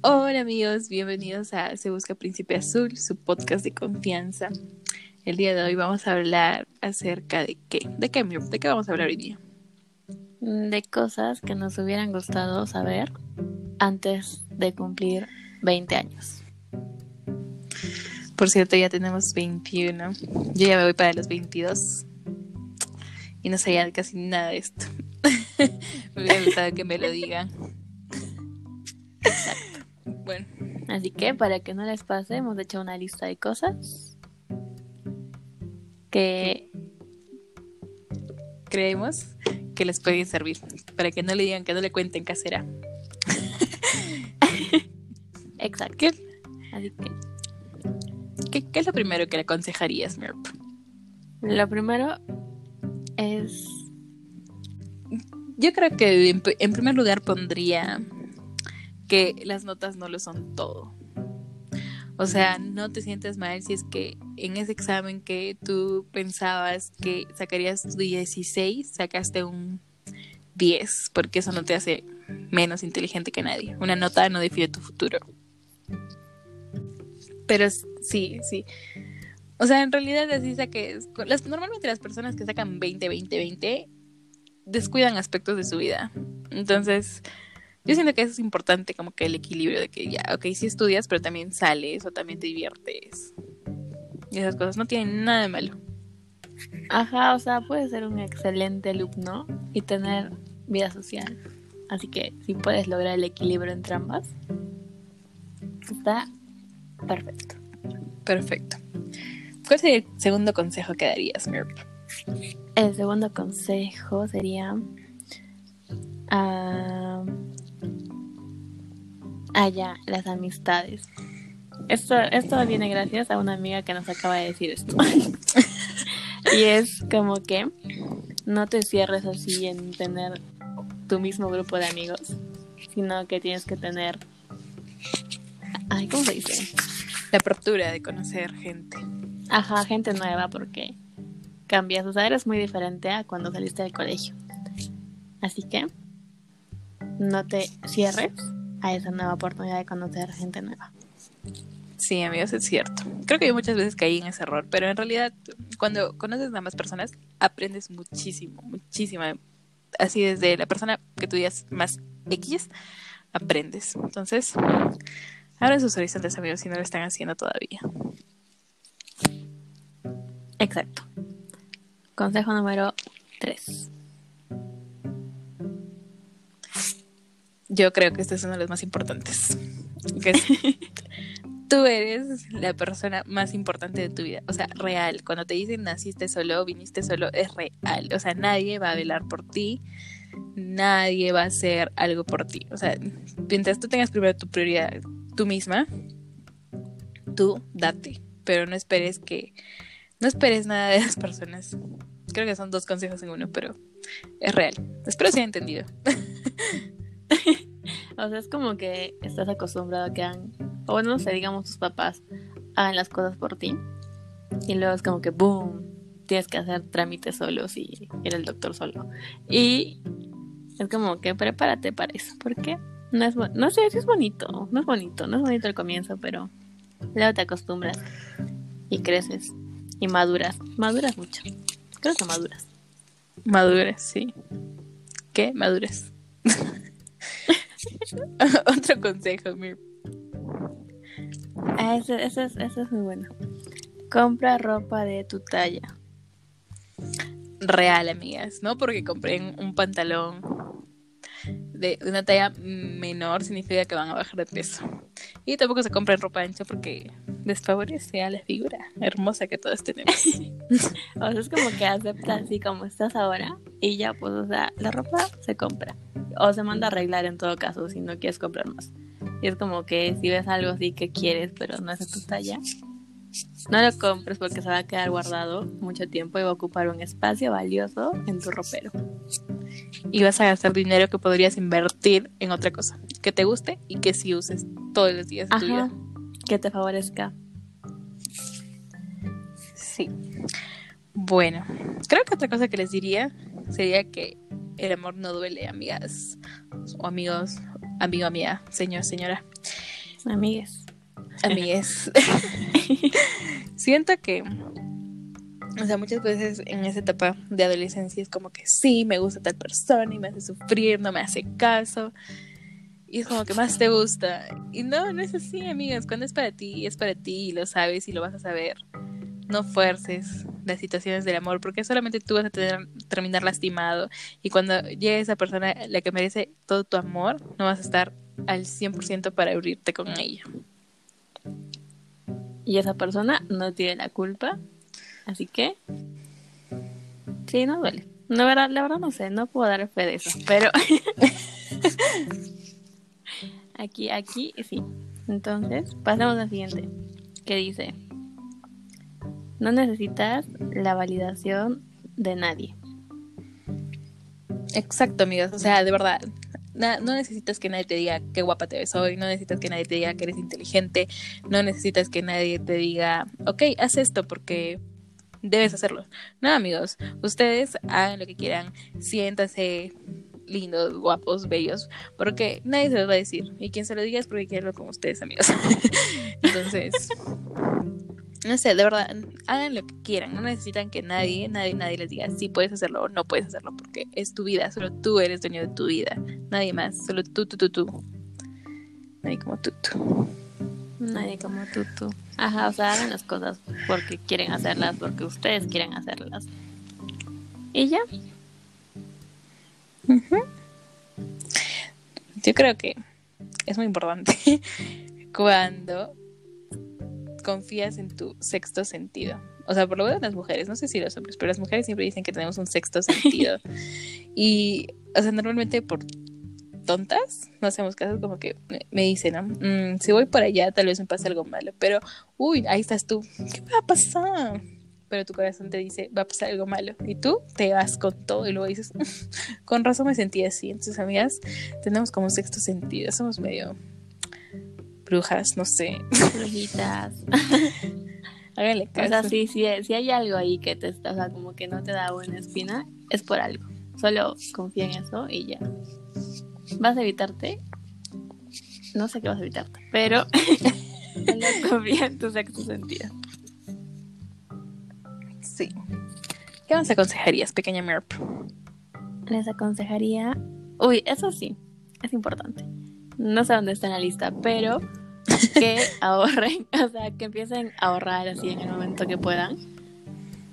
Hola amigos, bienvenidos a Se Busca Príncipe Azul, su podcast de confianza. El día de hoy vamos a hablar acerca de qué, de qué, de qué vamos a hablar hoy día. De cosas que nos hubieran gustado saber antes de cumplir 20 años. Por cierto, ya tenemos 21. Yo ya me voy para los 22. Y no sabía casi nada de esto. me hubiera gustado que me lo digan. Exacto. Así que para que no les pase, hemos hecho una lista de cosas que creemos que les pueden servir. Para que no le digan que no le cuenten casera. Exacto. ¿Qué? Así que. ¿Qué, es lo primero que le aconsejarías, Merp? Lo primero es. Yo creo que en primer lugar pondría que las notas no lo son todo. O sea, no te sientes mal si es que en ese examen que tú pensabas que sacarías tu 16, sacaste un 10, porque eso no te hace menos inteligente que nadie. Una nota no define tu futuro. Pero sí, sí. O sea, en realidad así saques. Las, normalmente las personas que sacan 20, 20, 20 descuidan aspectos de su vida. Entonces, yo siento que eso es importante, como que el equilibrio de que ya, ok, sí estudias, pero también sales o también te diviertes. Y esas cosas no tienen nada de malo. Ajá, o sea, puedes ser un excelente alumno y tener vida social. Así que si puedes lograr el equilibrio entre ambas, está perfecto. Perfecto. ¿Cuál sería el segundo consejo que darías, Mirp? El segundo consejo sería uh, Ya, las amistades. Esto, esto viene gracias a una amiga que nos acaba de decir esto. y es como que no te cierres así en tener tu mismo grupo de amigos, sino que tienes que tener... Ay, ¿cómo se dice? La apertura de conocer gente. Ajá, gente nueva porque cambias, o sea, eres muy diferente a cuando saliste del colegio. Así que no te cierres a esa nueva oportunidad de conocer gente nueva. Sí, amigos, es cierto. Creo que yo muchas veces caí en ese error, pero en realidad cuando conoces a más personas aprendes muchísimo, muchísimo. Así desde la persona que tú digas más X, aprendes. Entonces, abren sus horizontes, amigos, si no lo están haciendo todavía. Exacto. Consejo número 3. Yo creo que este es uno de los más importantes. tú eres la persona más importante de tu vida. O sea, real. Cuando te dicen naciste solo, viniste solo, es real. O sea, nadie va a velar por ti. Nadie va a hacer algo por ti. O sea, mientras tú tengas primero tu prioridad tú misma, tú date. Pero no esperes que. No esperes nada de las personas. Creo que son dos consejos en uno, pero es real. Espero se haya entendido. o sea, es como que estás acostumbrado a que hagan, o bueno, no sé, digamos tus papás hagan las cosas por ti. Y luego es como que, boom, tienes que hacer trámites solos y ir al doctor solo. Y es como que prepárate para eso, porque no es, no sé es bonito, no es bonito, no es bonito el comienzo, pero luego te acostumbras y creces y maduras, maduras mucho. Creo que maduras. Maduras, sí. ¿Qué? Maduras. Otro consejo, Mir. Ah, ese, ese, es, ese es muy bueno. Compra ropa de tu talla. Real, amigas, ¿no? Porque compré un pantalón de una talla menor significa que van a bajar de peso. Y tampoco se compra ropa ancha porque desfavorece a la figura hermosa que todos tenemos. o sea, es como que aceptas así como estás ahora y ya, pues, o sea, la ropa se compra o se manda a arreglar en todo caso si no quieres comprar más. Y es como que si ves algo así que quieres pero no es de tu talla, no lo compres porque se va a quedar guardado mucho tiempo y va a ocupar un espacio valioso en tu ropero. Y vas a gastar dinero que podrías invertir en otra cosa que te guste y que sí uses todos los días de tu vida. Que te favorezca. Sí. Bueno, creo que otra cosa que les diría sería que el amor no duele, amigas o amigos, amigo, amiga, señor, señora. Amigues. Amigues. Siento que, o sea, muchas veces en esa etapa de adolescencia es como que sí, me gusta tal persona y me hace sufrir, no me hace caso. Y es como que más te gusta. Y no, no es así, amigas. Cuando es para ti, es para ti y lo sabes y lo vas a saber. No fuerces las situaciones del amor porque solamente tú vas a tener, terminar lastimado. Y cuando llegue esa persona, la que merece todo tu amor, no vas a estar al 100% para abrirte con ella. Y esa persona no tiene la culpa. Así que. Sí, no duele. No, verdad, la verdad no sé, no puedo dar fe de eso. Pero. aquí, aquí, sí. Entonces, pasamos al siguiente. Que dice. No necesitas la validación de nadie. Exacto, amigas. O sea, de verdad, no necesitas que nadie te diga qué guapa te ves hoy, no necesitas que nadie te diga que eres inteligente, no necesitas que nadie te diga, ok, haz esto porque debes hacerlo. No, amigos, ustedes hagan lo que quieran, siéntanse lindos, guapos, bellos, porque nadie se los va a decir. Y quien se lo diga es porque quiere con ustedes, amigos. Entonces, no sé, de verdad, hagan lo que quieran, no necesitan que nadie, nadie, nadie les diga si puedes hacerlo o no puedes hacerlo, porque es tu vida, solo tú eres dueño de tu vida, nadie más, solo tú, tú, tú, tú. Nadie como tú, tú. Nadie como tú, tú. Ajá, o sea, hagan las cosas porque quieren hacerlas, porque ustedes quieren hacerlas. Y ya. Yo creo que es muy importante cuando confías en tu sexto sentido. O sea, por lo menos las mujeres, no sé si los hombres, pero las mujeres siempre dicen que tenemos un sexto sentido. y, o sea, normalmente por tontas, no hacemos caso, como que me dicen, ¿no? Mm, si voy por allá, tal vez me pase algo malo, pero, uy, ahí estás tú, ¿qué va a pasar? Pero tu corazón te dice, va a pasar algo malo, y tú te vas con todo y luego dices, con razón me sentí así. Entonces, amigas, tenemos como un sexto sentido, somos medio brujas, no sé. Brujitas. Háganle caso. O sea, sí, sí, si hay algo ahí que te está, o sea, como que no te da buena espina, es por algo. Solo confía en eso y ya. ¿Vas a evitarte? No sé qué vas a evitarte, pero confía en tu sexto sentido. Sí. ¿Qué nos aconsejarías, pequeña Merp? Les aconsejaría. Uy, eso sí, es importante no sé dónde está en la lista, pero que ahorren, o sea, que empiecen a ahorrar así en el momento que puedan.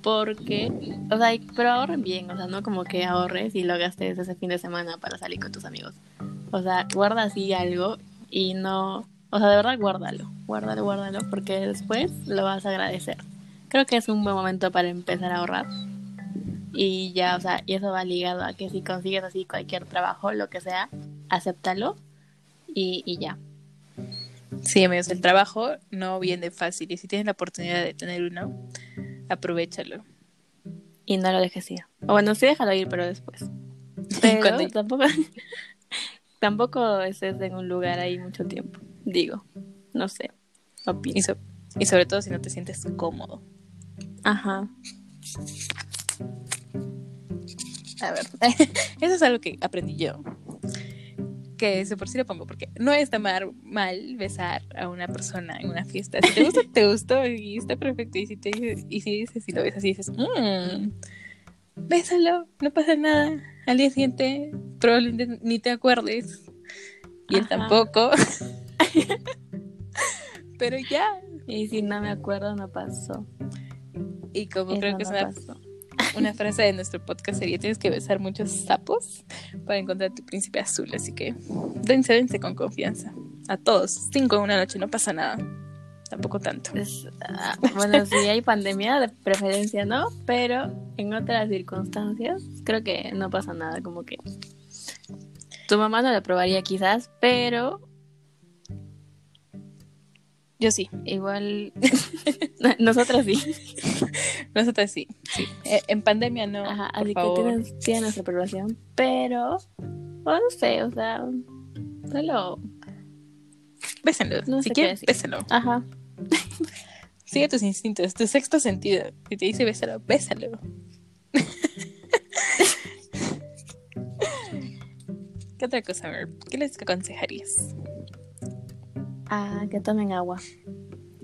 Porque, o sea, pero ahorren bien, o sea, no como que ahorres y lo gastes ese fin de semana para salir con tus amigos. O sea, guarda así algo y no, o sea, de verdad guárdalo, guárdalo, guárdalo, porque después lo vas a agradecer. Creo que es un buen momento para empezar a ahorrar. Y ya, o sea, y eso va ligado a que si consigues así cualquier trabajo, lo que sea, acéptalo y, ya. Sí, amigos, el trabajo no viene fácil y si tienes la oportunidad de tener uno, aprovechalo. Y no lo dejes ir. O bueno, sí déjalo ir, pero después. Pero tampoco, tampoco estés en un lugar ahí mucho tiempo. Digo, no sé. Y, y sobre todo si no te sientes cómodo. Ajá. A ver, eso es algo que aprendí yo que por sí lo pongo, porque no está mal, mal besar a una persona en una fiesta. Si te gusta, te gustó y está perfecto. Y si te y si dices, si lo ves así, dices, mmm, bésalo, no pasa nada. Al día siguiente probablemente ni te acuerdes. Y él tampoco. Pero ya. Y si no me acuerdo, no pasó. Y como creo que es una, una frase de nuestro podcast sería, tienes que besar muchos sapos para encontrar tu príncipe azul. Así que dense, dense con confianza. A todos. Cinco en una noche, no pasa nada. Tampoco tanto. Ah, bueno, si hay pandemia, de preferencia no, pero en otras circunstancias creo que no pasa nada. Como que tu mamá no lo probaría quizás, pero yo sí. Igual. Nosotras sí. Nosotras sí. sí. Eh, en pandemia no. Ajá, así que tienes, tienes nuestra aprobación. Pero. no sé, o sea. Solo. Bésenlo. No si quieres, bésenlo. Ajá. Sigue tus instintos, tu sexto sentido. Si te dice bésalo, bésalo. ¿Qué otra cosa, ver? ¿Qué les aconsejarías? Ah, que tomen agua,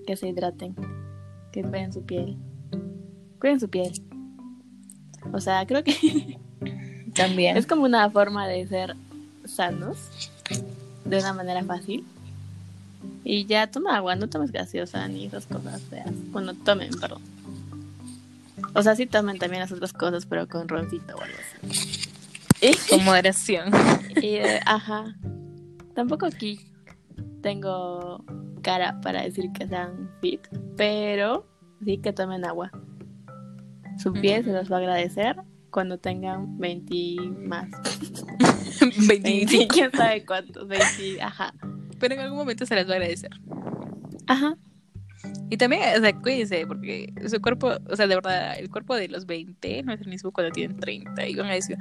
que se hidraten, que cuiden su piel. Cuiden su piel. O sea, creo que También. es como una forma de ser sanos de una manera fácil. Y ya toma agua, no tomes gaseosa ni esas cosas feas. Bueno, tomen, perdón. O sea, sí tomen también las otras cosas, pero con roncito o algo así. Y, Con moderación. y, eh, ajá. Tampoco aquí tengo cara para decir que sean fit, pero sí que tomen agua. Su piel se los va a agradecer cuando tengan 20 más. 20, 25. quién sabe cuántos, 20, ajá. Pero en algún momento se las va a agradecer. Ajá. Y también, o sea, cuídense, porque su cuerpo, o sea, de verdad, el cuerpo de los 20 no es el mismo cuando tienen 30. Y van a decir,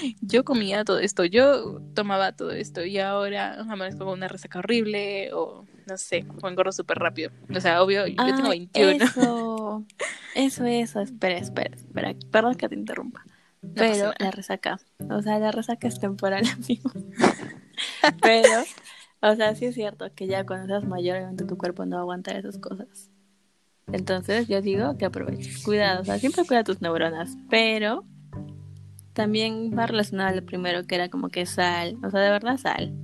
"Ay, yo comía todo esto, yo tomaba todo esto, y ahora amanezco con una resaca horrible, o no sé, o engordo súper rápido. O sea, obvio, yo tengo Ay, 21. Eso, eso, eso. Espera, espera, espera. Perdón que te interrumpa. Pero la resaca. O sea, la resaca es temporal, amigo. Pero, o sea, sí es cierto que ya cuando seas mayor, obviamente tu cuerpo no va a aguantar esas cosas. Entonces, yo digo que aproveches. Cuidado, o sea, siempre cuida tus neuronas. Pero también va relacionado a lo primero que era como que sal. O sea, de verdad, sal.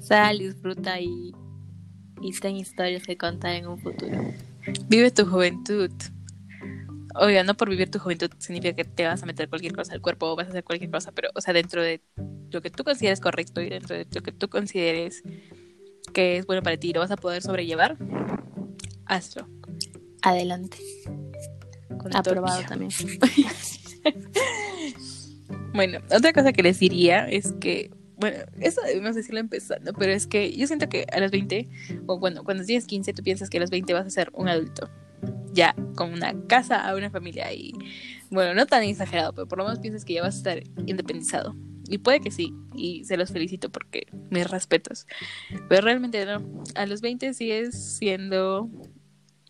Sal, disfruta y, y ten historias que contar en un futuro. Vive tu juventud. Obvio, no por vivir tu juventud significa que te vas a meter cualquier cosa al cuerpo o vas a hacer cualquier cosa, pero, o sea, dentro de lo que tú consideres correcto y dentro de lo que tú consideres que es bueno para ti y lo vas a poder sobrellevar, hazlo. Adelante. con Aprobado también. Bueno, otra cosa que les diría es que, bueno, eso debemos decirlo empezando, pero es que yo siento que a los 20, o bueno, cuando tienes 15, tú piensas que a los 20 vas a ser un adulto, ya con una casa, una familia y, bueno, no tan exagerado, pero por lo menos piensas que ya vas a estar independizado. Y puede que sí, y se los felicito porque mis respetos. Pero realmente no, a los 20 sigues siendo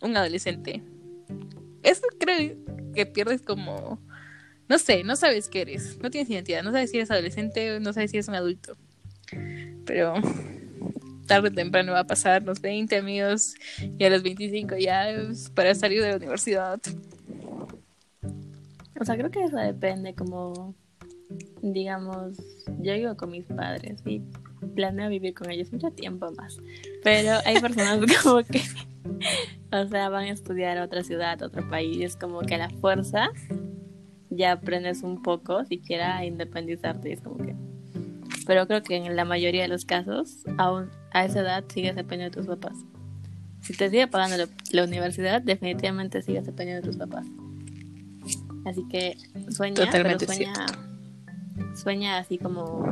un adolescente. Eso creo que pierdes como no sé, no sabes qué eres, no tienes identidad, no sabes si eres adolescente, no sabes si eres un adulto. Pero tarde o temprano va a pasar los 20 amigos y a los 25 ya para salir de la universidad. O sea, creo que eso depende como, digamos, yo vivo con mis padres y planeo vivir con ellos mucho tiempo más. Pero hay personas como que, o sea, van a estudiar a otra ciudad, a otro país, como que a la fuerza ya aprendes un poco siquiera a independizarte, es como que... Pero creo que en la mayoría de los casos, aún a esa edad sigues dependiendo de tus papás. Si te sigue pagando la, la universidad, definitivamente sigues dependiendo de tus papás. Así que sueña, Totalmente pero sueña, sueña así como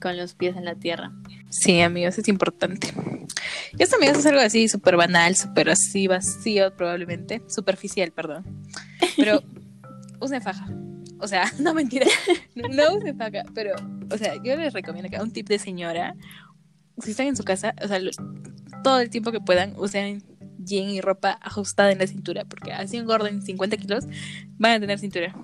con los pies en la tierra. Sí, amigos, es importante. Y esto, amigos, es algo así súper banal, súper así vacío, probablemente. Superficial, perdón. Pero usen faja. O sea, no mentira. No usen faja, pero, o sea, yo les recomiendo que un tip de señora, si están en su casa, o sea, lo- todo el tiempo que puedan, usen jean y ropa ajustada en la cintura, porque así engorden 50 kilos, van a tener cintura.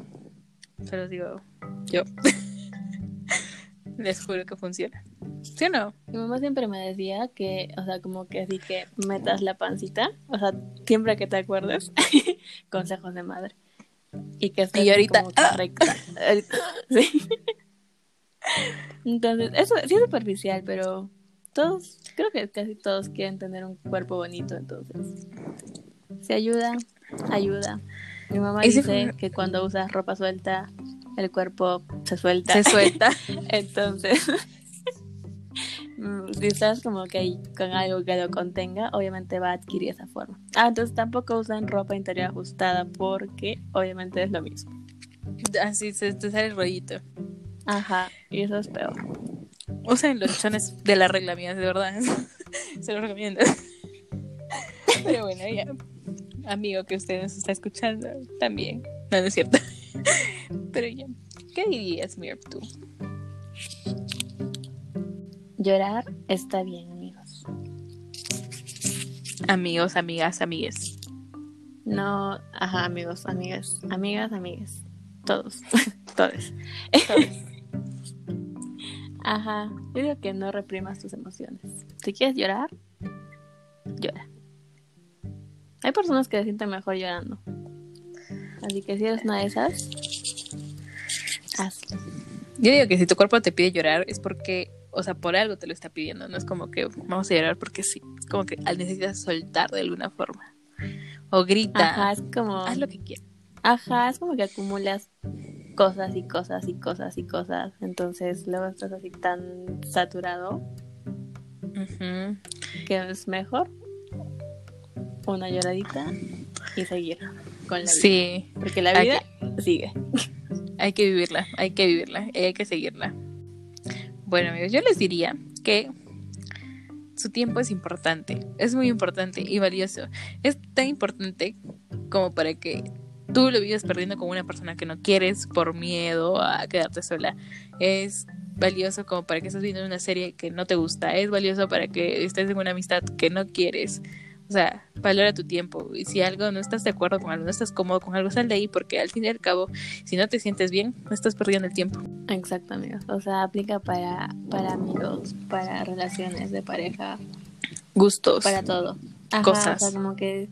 Se los digo yo. les juro que funciona. ¿Sí o no? Mi mamá siempre me decía que, o sea, como que así que metas la pancita, o sea, siempre que te acuerdes, consejos de madre. Y que Y ahorita, como que ¡ah! recta. Ahorita, sí. Entonces, eso sí es superficial, pero todos, creo que casi todos quieren tener un cuerpo bonito, entonces. Si ayuda, ayuda. Mi mamá dice fue- que cuando usas ropa suelta, el cuerpo se suelta. Se suelta. Entonces, mm, si estás como que ahí con algo que lo contenga, obviamente va a adquirir esa forma. Ah, entonces tampoco usan ropa interior ajustada porque obviamente es lo mismo. Así se te sale el rollito. Ajá, y eso es peor. Usen los chones de la regla, amigas, de verdad. Se los recomiendo. Pero bueno, ya. Amigo que usted nos está escuchando, también. No, no es cierto. Pero ya. ¿Qué dirías, Mir, tú? Llorar está bien, amigos. Amigos, amigas, amigues. No, ajá, amigos, amigas, amigas, amigas. Todos, todos. Ajá, yo digo que no reprimas tus emociones. ¿Te quieres llorar? Llora. Hay personas que se sienten mejor llorando. Así que si eres una de esas, hazlo. Yo digo que si tu cuerpo te pide llorar es porque, o sea, por algo te lo está pidiendo. No es como que vamos a llorar porque sí. Es como que necesitas soltar de alguna forma. O grita. Ajá, es como. Haz lo que quieras. Ajá, es como que acumulas cosas y cosas y cosas y cosas. Entonces luego estás así tan saturado que es mejor una lloradita y seguir con la vida. Sí, Porque la Hay vida sigue. hay que vivirla, hay que vivirla, hay que seguirla. Bueno, amigos, yo les diría que su tiempo es importante, es muy importante y valioso. Es tan importante como para que tú lo vivas perdiendo con una persona que no quieres por miedo a quedarte sola. Es valioso como para que estés viendo una serie que no te gusta. Es valioso para que estés en una amistad que no quieres. O sea, valora tu tiempo. Y si algo no estás de acuerdo con algo, no estás cómodo con algo, sal de ahí porque al fin y al cabo, si no te sientes bien, no estás perdiendo el tiempo. Exacto, amigos. O sea, aplica para, para amigos, para relaciones de pareja, Gustos. para todo. Ajá, Cosas. O sea, como que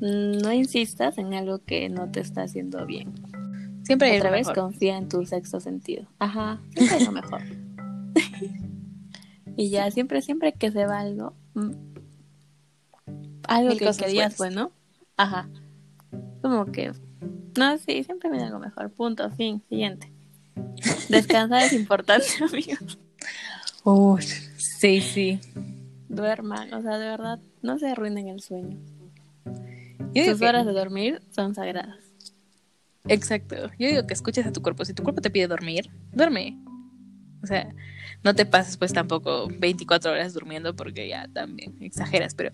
no insistas en algo que no te está haciendo bien. Siempre hay Otra vez mejor. confía en tu sexto sentido. Ajá, siempre es lo mejor. y ya, siempre, siempre que se va algo, mm, algo Mil que, cosas que digas, buenas. bueno, ajá. Como que, no, sí, siempre viene algo mejor. Punto, fin, siguiente. Descansar es importante, amigos. Uy, sí, sí. Duerman, o sea, de verdad, no se arruinen el sueño. Yo que- horas de dormir son sagradas. Exacto. Yo digo que escuches a tu cuerpo. Si tu cuerpo te pide dormir, duerme. O sea, no te pases pues tampoco 24 horas durmiendo porque ya también exageras. Pero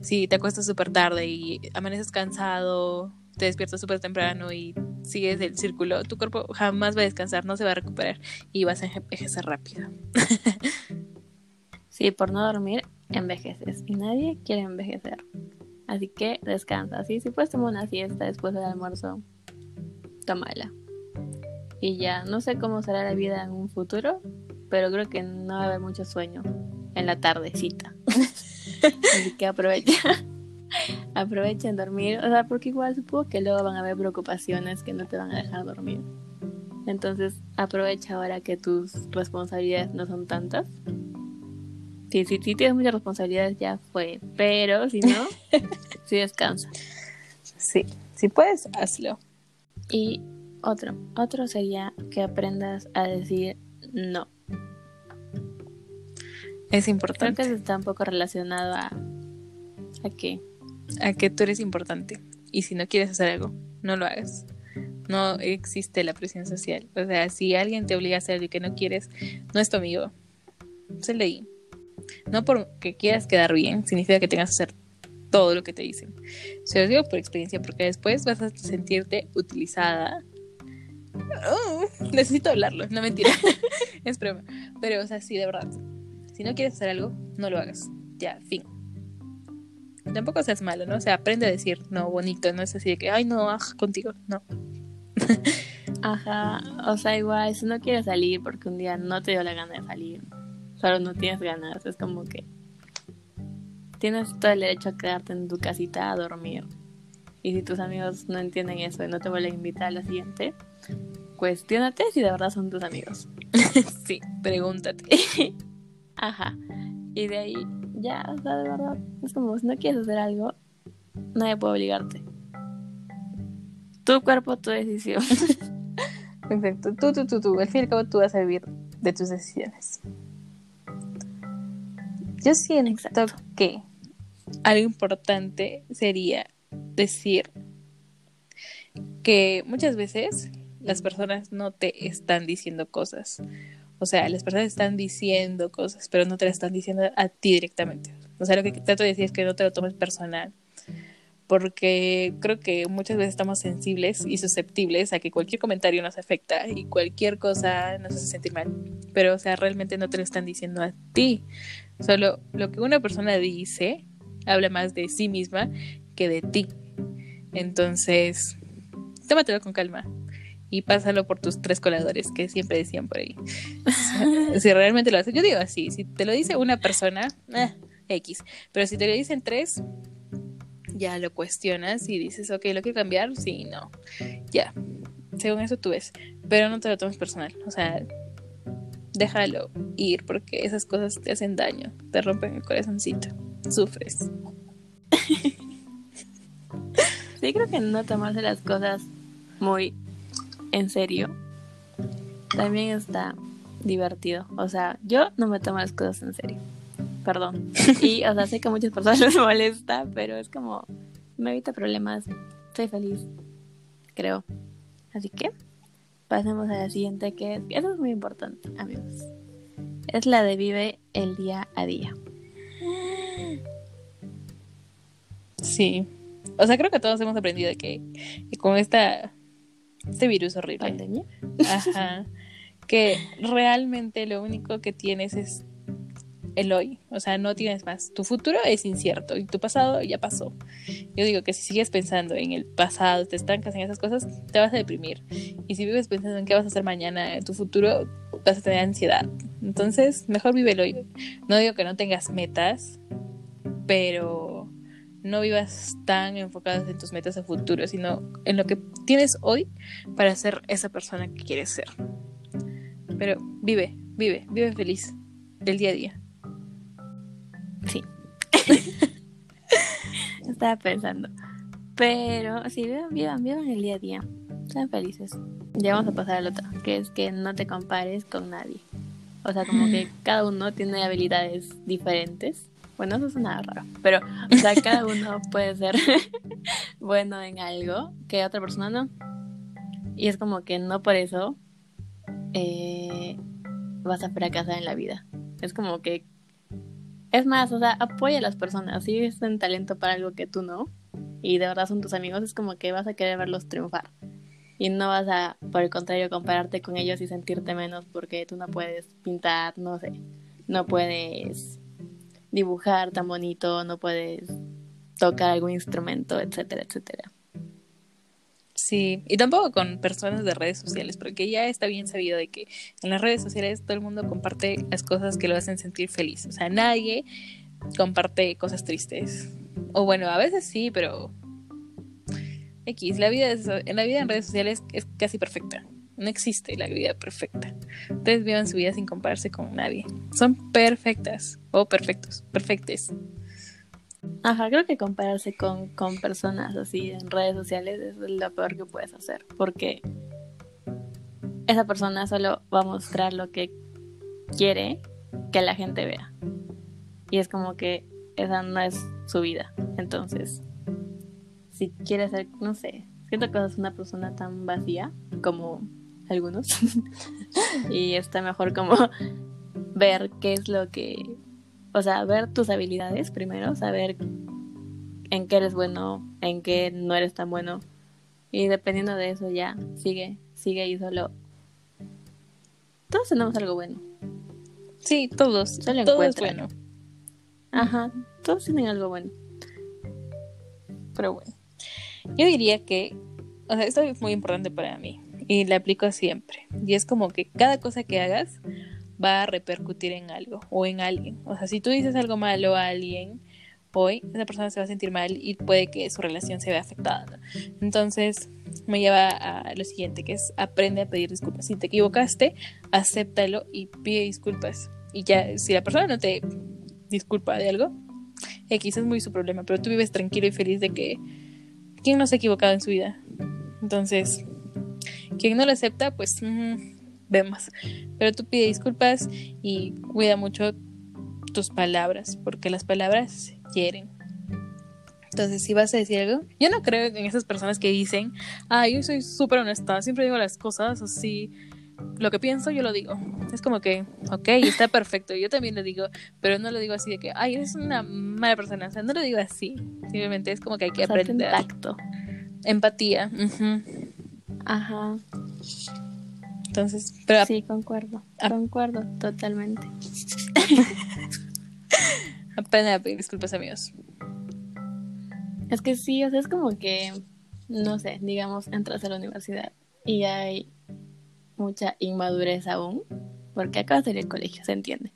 si te acuestas súper tarde y amaneces cansado, te despiertas súper temprano y sigues el círculo, tu cuerpo jamás va a descansar, no se va a recuperar y vas a envejecer rápido. Sí, por no dormir, envejeces. Y nadie quiere envejecer. Así que descansa. Sí, si puedes tomar una siesta después del almuerzo, tómala. Y ya, no sé cómo será la vida en un futuro, pero creo que no va a haber mucho sueño en la tardecita. Así que aprovecha. Aprovecha en dormir. O sea, porque igual supongo que luego van a haber preocupaciones que no te van a dejar dormir. Entonces, aprovecha ahora que tus responsabilidades no son tantas. Sí, sí, sí tienes muchas responsabilidades, ya fue. Pero si no, sí descansa. Sí, si puedes, hazlo. Y otro, otro sería que aprendas a decir no. Es Creo importante. que eso está un poco relacionado a, a qué. a que tú eres importante. Y si no quieres hacer algo, no lo hagas. No existe la presión social. O sea, si alguien te obliga a hacer algo que no quieres, no es tu amigo. Se leí. No porque quieras quedar bien, significa que tengas que hacer todo lo que te dicen. Se los digo por experiencia, porque después vas a sentirte utilizada. Oh, necesito hablarlo, no mentira. es broma. Pero, o sea, sí, de verdad. Si no quieres hacer algo, no lo hagas. Ya, fin tampoco seas malo, ¿no? O sea, aprende a decir no bonito, no es así de que, ay, no, aj, contigo, no. Ajá, o sea, igual, si no quieres salir porque un día no te dio la gana de salir, solo no tienes ganas, es como que tienes todo el derecho a quedarte en tu casita a dormir. Y si tus amigos no entienden eso y no te vuelven a invitar a la siguiente, cuestiónate si de verdad son tus amigos. sí, pregúntate. Ajá. Y de ahí, ya, o sea, de verdad, es como si no quieres hacer algo, nadie puede obligarte. Tu cuerpo, tu decisión. Perfecto. Tú, tú, tú, tú. Al fin y al cabo, tú vas a vivir de tus decisiones. Yo siento Exacto. que algo importante sería decir que muchas veces las personas no te están diciendo cosas. O sea, las personas están diciendo cosas, pero no te las están diciendo a ti directamente. O sea, lo que trato de decir es que no te lo tomes personal. Porque creo que muchas veces estamos sensibles y susceptibles a que cualquier comentario nos afecta y cualquier cosa nos hace sentir mal. Pero, o sea, realmente no te lo están diciendo a ti. Solo lo que una persona dice habla más de sí misma que de ti. Entonces, tómatelo con calma y pásalo por tus tres coladores que siempre decían por ahí. si realmente lo haces, yo digo así, si te lo dice una persona, eh, X. Pero si te lo dicen tres, ya lo cuestionas y dices, ok, ¿lo quiero cambiar? Sí, no. Ya. Según eso tú ves. Pero no te lo tomes personal. O sea, déjalo ir porque esas cosas te hacen daño. Te rompen el corazoncito. Sufres. Sí, creo que no tomarse las cosas muy en serio también está divertido. O sea, yo no me tomo las cosas en serio. Perdón. Y, o sea, sé que a muchas personas les molesta, pero es como, me evita problemas. Estoy feliz, creo. Así que, pasemos a la siguiente, que eso es muy importante, amigos. Es la de vive el día a día. Sí. O sea, creo que todos hemos aprendido que, que con esta este virus horrible. ¿Pandemia? Ajá. que realmente lo único que tienes es el hoy, o sea, no tienes más. Tu futuro es incierto y tu pasado ya pasó. Yo digo que si sigues pensando en el pasado, te estancas en esas cosas, te vas a deprimir. Y si vives pensando en qué vas a hacer mañana, en tu futuro, vas a tener ansiedad. Entonces, mejor vive el hoy. No digo que no tengas metas, pero no vivas tan enfocadas en tus metas a futuro, sino en lo que tienes hoy para ser esa persona que quieres ser. Pero vive, vive, vive feliz el día a día. Sí. Estaba pensando. Pero sí, vivan, vivan, vivan el día a día. Sean felices. Ya vamos a pasar al otro, que es que no te compares con nadie. O sea, como que cada uno tiene habilidades diferentes. Bueno, eso es nada raro. Pero, o sea, cada uno puede ser bueno en algo que otra persona no. Y es como que no por eso eh, vas a fracasar en la vida. Es como que es más, o sea, apoya a las personas. Si es un talento para algo que tú no, y de verdad son tus amigos, es como que vas a querer verlos triunfar. Y no vas a, por el contrario, compararte con ellos y sentirte menos porque tú no puedes pintar, no sé, no puedes dibujar tan bonito, no puedes tocar algún instrumento, etcétera, etcétera. Sí, y tampoco con personas de redes sociales, porque ya está bien sabido de que en las redes sociales todo el mundo comparte las cosas que lo hacen sentir feliz. O sea, nadie comparte cosas tristes. O bueno, a veces sí, pero X, la vida en la vida en redes sociales es casi perfecta. No existe la vida perfecta. Ustedes vivan su vida sin compararse con nadie. Son perfectas o perfectos, perfectes. Ajá, creo que compararse con, con personas así en redes sociales es lo peor que puedes hacer, porque esa persona solo va a mostrar lo que quiere que la gente vea. Y es como que esa no es su vida. Entonces, si quieres ser, no sé, siento que es una persona tan vacía como algunos. y está mejor como ver qué es lo que o sea, ver tus habilidades primero, saber en qué eres bueno, en qué no eres tan bueno. Y dependiendo de eso ya, sigue, sigue y solo... Todos tenemos algo bueno. Sí, todos. Solo todo es bueno. Ajá, todos tienen algo bueno. Pero bueno, yo diría que, o sea, esto es muy importante para mí y la aplico siempre. Y es como que cada cosa que hagas, va a repercutir en algo o en alguien. O sea, si tú dices algo malo a alguien hoy, esa persona se va a sentir mal y puede que su relación se vea afectada. Entonces, me lleva a lo siguiente, que es aprende a pedir disculpas. Si te equivocaste, acéptalo y pide disculpas. Y ya, si la persona no te disculpa de algo, X es muy su problema, pero tú vives tranquilo y feliz de que ¿quién no se ha equivocado en su vida? Entonces, quien no lo acepta, pues vemos. Pero tú pide disculpas y cuida mucho tus palabras, porque las palabras hieren. Entonces, si vas a decir algo, yo no creo en esas personas que dicen, ah, yo soy súper honesta, siempre digo las cosas así, lo que pienso yo lo digo. Es como que, ok, está perfecto, yo también lo digo, pero no lo digo así de que, ay, eres una mala persona, o sea, no lo digo así, simplemente es como que hay que aprender. Tacto. Empatía. Ajá. Entonces, pero... Sí, concuerdo, ah. concuerdo totalmente. Apenas pedir disculpas, amigos. Es que sí, o sea, es como que, no sé, digamos, entras a la universidad y hay mucha inmadurez aún, porque acabas de ir al colegio, se entiende.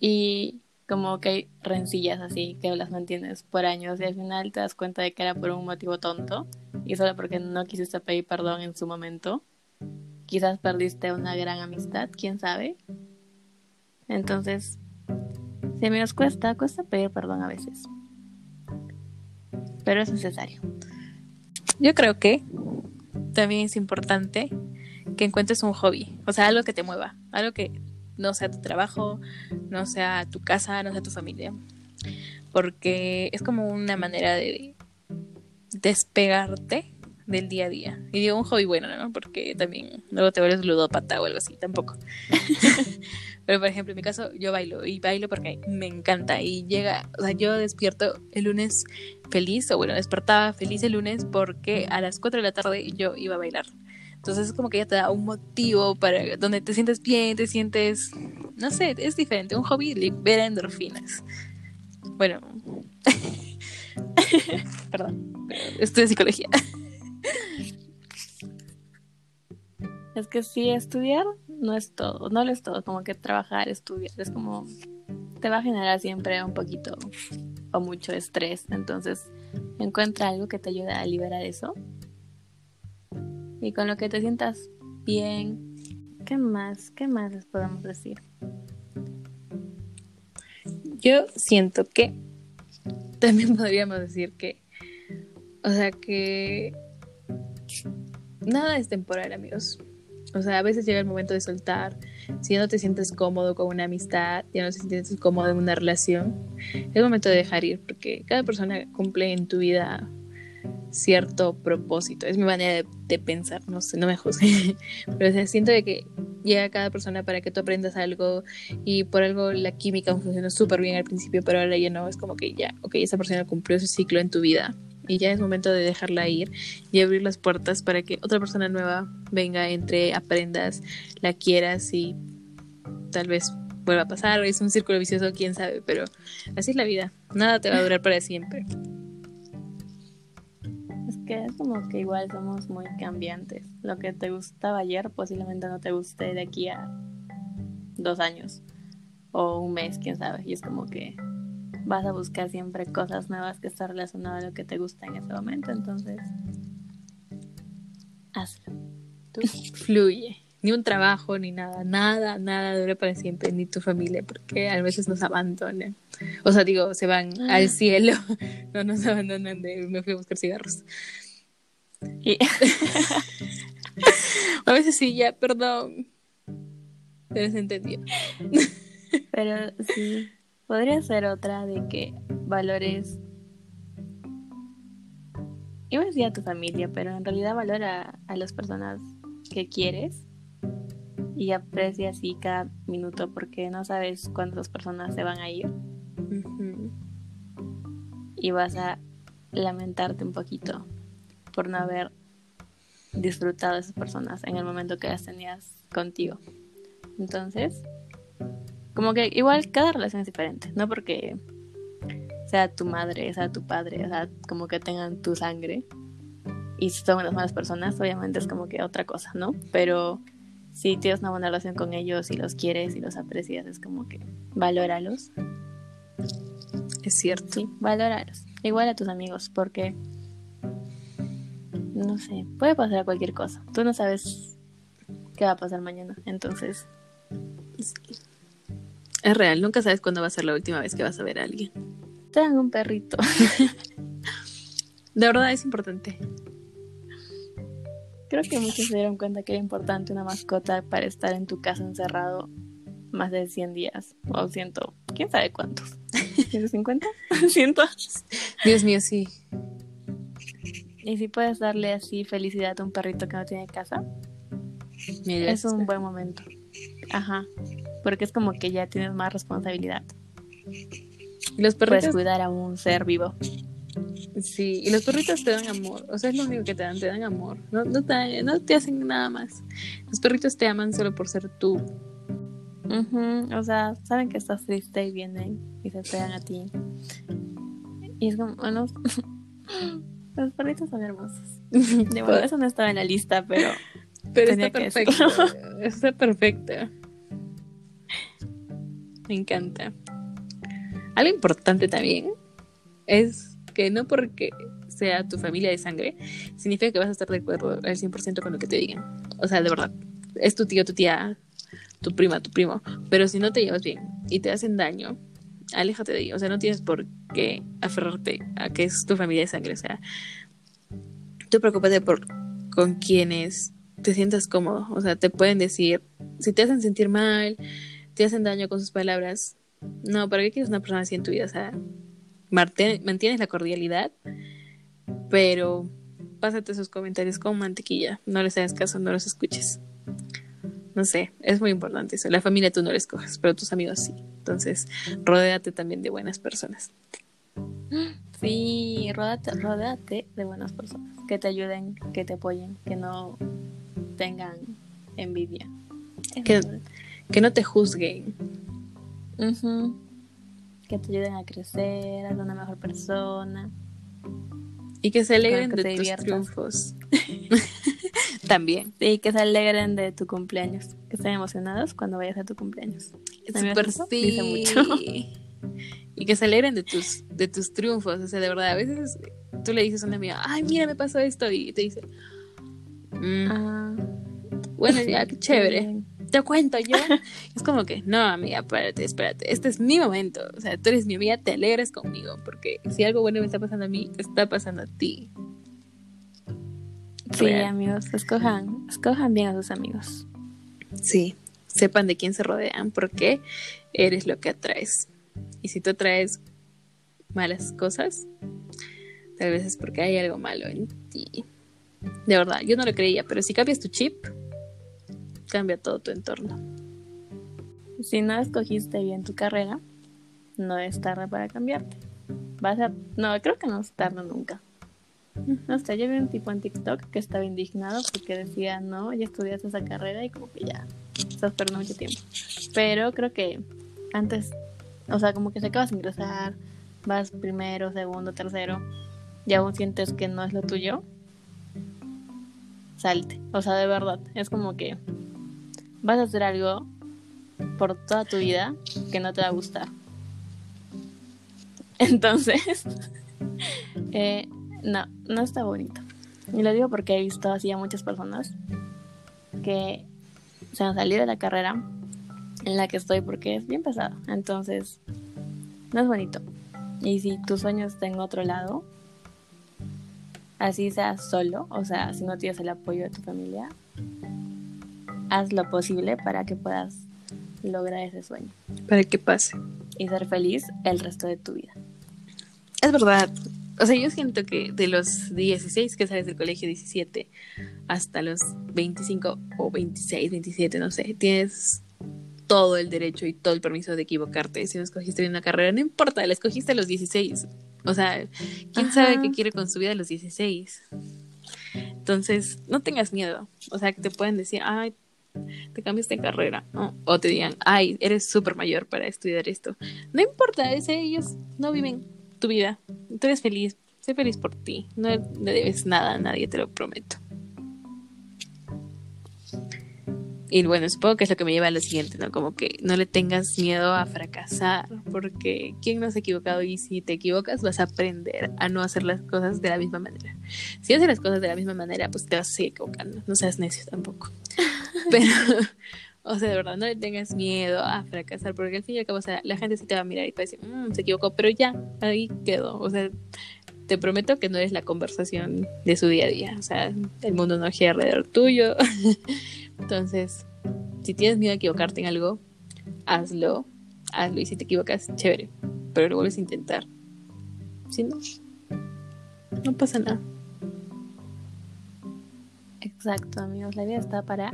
Y como que hay rencillas así que las mantienes por años y al final te das cuenta de que era por un motivo tonto y solo porque no quisiste pedir perdón en su momento. Quizás perdiste una gran amistad, quién sabe. Entonces, si mí nos cuesta, cuesta pedir perdón a veces. Pero es necesario. Yo creo que también es importante que encuentres un hobby, o sea, algo que te mueva, algo que no sea tu trabajo, no sea tu casa, no sea tu familia. Porque es como una manera de despegarte del día a día. Y digo un hobby bueno, ¿no? Porque también luego te vuelves ludópata o algo así, tampoco. Pero por ejemplo, en mi caso, yo bailo y bailo porque me encanta. Y llega, o sea, yo despierto el lunes feliz, o bueno, despertaba feliz el lunes porque a las 4 de la tarde yo iba a bailar. Entonces es como que ya te da un motivo para donde te sientes bien, te sientes, no sé, es diferente. Un hobby libera endorfinas. Bueno, perdón, de psicología. Es que sí, estudiar no es todo, no lo es todo, como que trabajar, estudiar, es como te va a generar siempre un poquito o mucho estrés, entonces encuentra algo que te ayude a liberar eso y con lo que te sientas bien. ¿Qué más? ¿Qué más les podemos decir? Yo siento que también podríamos decir que, o sea, que nada es temporal, amigos. O sea, a veces llega el momento de soltar. Si ya no te sientes cómodo con una amistad, ya no te sientes cómodo en una relación, es el momento de dejar ir, porque cada persona cumple en tu vida cierto propósito. Es mi manera de, pensar, no sé, no me juzgue. Pero siento de que llega cada persona para que tú aprendas algo y por algo la química funcionó súper bien al principio, pero ahora ya no, es como que ya, ok, esa persona cumplió su ciclo en tu vida y ya es momento de dejarla ir y abrir las puertas para que otra persona nueva venga, entre, aprendas, la quieras y tal vez vuelva a pasar, es un círculo vicioso, quién sabe, pero así es la vida, nada te va a durar para siempre que es como que igual somos muy cambiantes. Lo que te gustaba ayer posiblemente no te guste de aquí a dos años o un mes, quién sabe. Y es como que vas a buscar siempre cosas nuevas que están relacionadas a lo que te gusta en ese momento. Entonces, hazlo. Fluye. Ni un trabajo, ni nada, nada, nada dura para siempre, ni tu familia, porque a veces nos abandonan. O sea, digo, se van ah. al cielo, no nos abandonan de me fui a buscar cigarros. Y... a veces sí, ya, perdón. Pero se entendió. Pero sí, podría ser otra de que valores. Iba a decir a tu familia, pero en realidad valora a las personas que quieres y aprecia así cada minuto porque no sabes cuántas personas se van a ir y vas a lamentarte un poquito por no haber disfrutado de esas personas en el momento que las tenías contigo. Entonces, como que igual cada relación es diferente, no porque sea tu madre, sea tu padre, o sea, como que tengan tu sangre y son unas malas personas, obviamente es como que otra cosa, ¿no? Pero si tienes una buena relación con ellos y los quieres y los aprecias, es como que valóralos es cierto. Sí, valorarlos. Igual a tus amigos, porque no sé, puede pasar cualquier cosa. Tú no sabes qué va a pasar mañana, entonces. Es real, nunca sabes cuándo va a ser la última vez que vas a ver a alguien. Te dan un perrito. De verdad es importante. Creo que muchos se dieron cuenta que era importante una mascota para estar en tu casa encerrado más de 100 días o ciento, quién sabe cuántos. ¿150? ¿Ciento? Dios mío, sí. Y si puedes darle así felicidad a un perrito que no tiene casa, es un buen momento. Ajá. Porque es como que ya tienes más responsabilidad. Y los perritos. Puedes cuidar a un ser vivo. Sí, y los perritos te dan amor. O sea, es lo único que te dan, te dan amor. No, no, te, no te hacen nada más. Los perritos te aman solo por ser tú. O sea, saben que estás triste y vienen y se pegan a ti. Y es como, bueno, los perritos son hermosos. bueno, eso no estaba en la lista, pero. Pero está perfecto. está perfecta. Me encanta. Algo importante también es que no porque sea tu familia de sangre, significa que vas a estar de acuerdo al 100% con lo que te digan. O sea, de verdad, es tu tío, tu tía, tu prima, tu primo. Pero si no te llevas bien y te hacen daño, aléjate de ellos. O sea, no tienes por qué aferrarte a que es tu familia de sangre. O sea, tú preocúpate por con quienes te sientas cómodo. O sea, te pueden decir, si te hacen sentir mal, te hacen daño con sus palabras. No, ¿para qué quieres una persona así en tu vida? O sea, mantienes la cordialidad, pero pásate esos comentarios con mantequilla. No les hagas caso, no los escuches. No sé, es muy importante eso. La familia tú no la escoges, pero tus amigos sí. Entonces, rodéate también de buenas personas. Sí, rodate, de buenas personas. Que te ayuden, que te apoyen, que no tengan envidia. Que, que, no te juzguen. Que te ayuden a crecer, a ser una mejor persona. Y que se alegren de tus triunfos. También. Y que se alegren de tu cumpleaños. Que estén emocionados cuando vayas a tu cumpleaños. Súper sí. mucho. Y que se alegren de tus, de tus triunfos. O sea, de verdad, a veces tú le dices a una amiga, ay, mira, me pasó esto. Y te dice, mm, ah. bueno, ya, qué chévere te cuento yo. es como que, no, amiga, espérate, espérate. Este es mi momento. O sea, tú eres mi amiga, te alegres conmigo. Porque si algo bueno me está pasando a mí, te está pasando a ti. Sí, amigos, escojan, escojan bien a sus amigos. Sí, sepan de quién se rodean, porque eres lo que atraes. Y si tú atraes malas cosas, tal vez es porque hay algo malo en ti. De verdad, yo no lo creía, pero si cambias tu chip, cambia todo tu entorno. Si no escogiste bien tu carrera, no es tarde para cambiarte. Vas a... No, creo que no es tarde nunca. Sé, yo vi un tipo en TikTok que estaba indignado porque decía, no, ya estudiaste esa carrera y como que ya estás perdiendo mucho tiempo. Pero creo que antes, o sea, como que se acabas de ingresar, vas primero, segundo, tercero, y aún sientes que no es lo tuyo, salte. O sea, de verdad, es como que vas a hacer algo por toda tu vida que no te va a gustar. Entonces, eh, no, no está bonito. Y lo digo porque he visto así a muchas personas que se han salido de la carrera en la que estoy porque es bien pesada. Entonces, no es bonito. Y si tus sueños están en otro lado, así seas solo, o sea, si no tienes el apoyo de tu familia, haz lo posible para que puedas lograr ese sueño. Para que pase. Y ser feliz el resto de tu vida. Es verdad. O sea, yo siento que de los 16 que sales del colegio, 17, hasta los 25 o 26, 27, no sé, tienes todo el derecho y todo el permiso de equivocarte. Si no escogiste bien una carrera, no importa, la escogiste a los 16. O sea, ¿quién sabe qué quiere con su vida a los 16? Entonces, no tengas miedo. O sea, que te pueden decir, ay, te cambiaste de carrera, O te digan, ay, eres súper mayor para estudiar esto. No importa, ellos no viven tu vida. Tú eres feliz, sé feliz por ti. No le debes nada a nadie, te lo prometo. Y bueno, supongo que es lo que me lleva a lo siguiente, ¿no? Como que no le tengas miedo a fracasar, porque ¿quién no se ha equivocado? Y si te equivocas, vas a aprender a no hacer las cosas de la misma manera. Si haces las cosas de la misma manera, pues te vas a seguir equivocando. No seas necio tampoco. Pero, o sea, de verdad, no le tengas miedo a fracasar, porque al fin y al cabo, o sea, la gente sí te va a mirar y va a decir, mmm, se equivocó, pero ya, ahí quedó. O sea, te prometo que no eres la conversación de su día a día. O sea, el mundo no gira alrededor tuyo. Entonces, si tienes miedo a equivocarte en algo, hazlo, hazlo. Y si te equivocas, chévere. Pero lo vuelves a intentar. Si no, no pasa nada. Exacto, amigos. La vida está para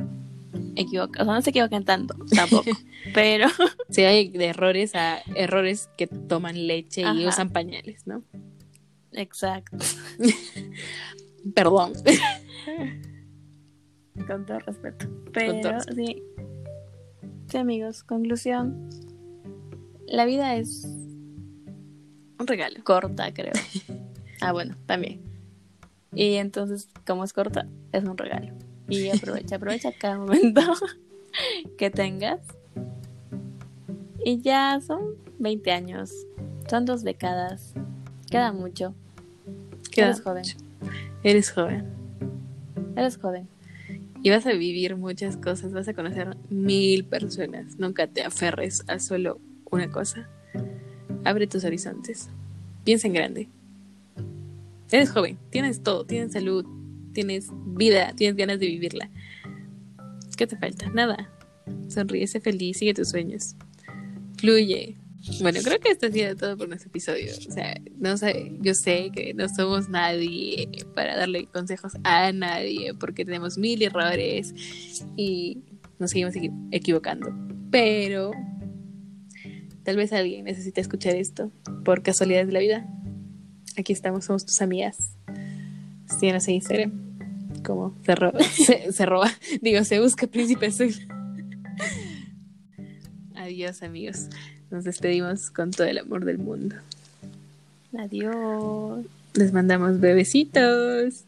equivocar. O sea, no se equivoquen tanto, tampoco. pero. Sí, hay de errores a errores que toman leche y usan pañales, ¿no? Exacto. Perdón. Con todo respeto. Pero sí. Sí, amigos, conclusión. La vida es un regalo. Corta, creo. ah, bueno, también. Y entonces, como es corta, es un regalo. Y aprovecha, aprovecha cada momento que tengas. Y ya son 20 años. Son dos décadas. Queda mucho. Queda Eres joven. mucho. Eres joven. Eres joven. Y vas a vivir muchas cosas, vas a conocer mil personas. Nunca te aferres a solo una cosa. Abre tus horizontes. Piensa en grande. Eres joven, tienes todo, tienes salud, tienes vida, tienes ganas de vivirla. ¿Qué te falta? Nada. Sonríe, sé feliz, sigue tus sueños. Fluye. Bueno, creo que esto ha sido todo por nuestro episodio. O sea, no sé, yo sé que no somos nadie para darle consejos a nadie, porque tenemos mil errores y nos seguimos equi- equivocando. Pero tal vez alguien necesite escuchar esto por casualidades de la vida. Aquí estamos, somos tus amigas. Síguenos en Instagram. Como se roba, se, se roba, digo, se busca Príncipe Azul. Adiós, amigos. Nos despedimos con todo el amor del mundo. Adiós. Les mandamos bebecitos.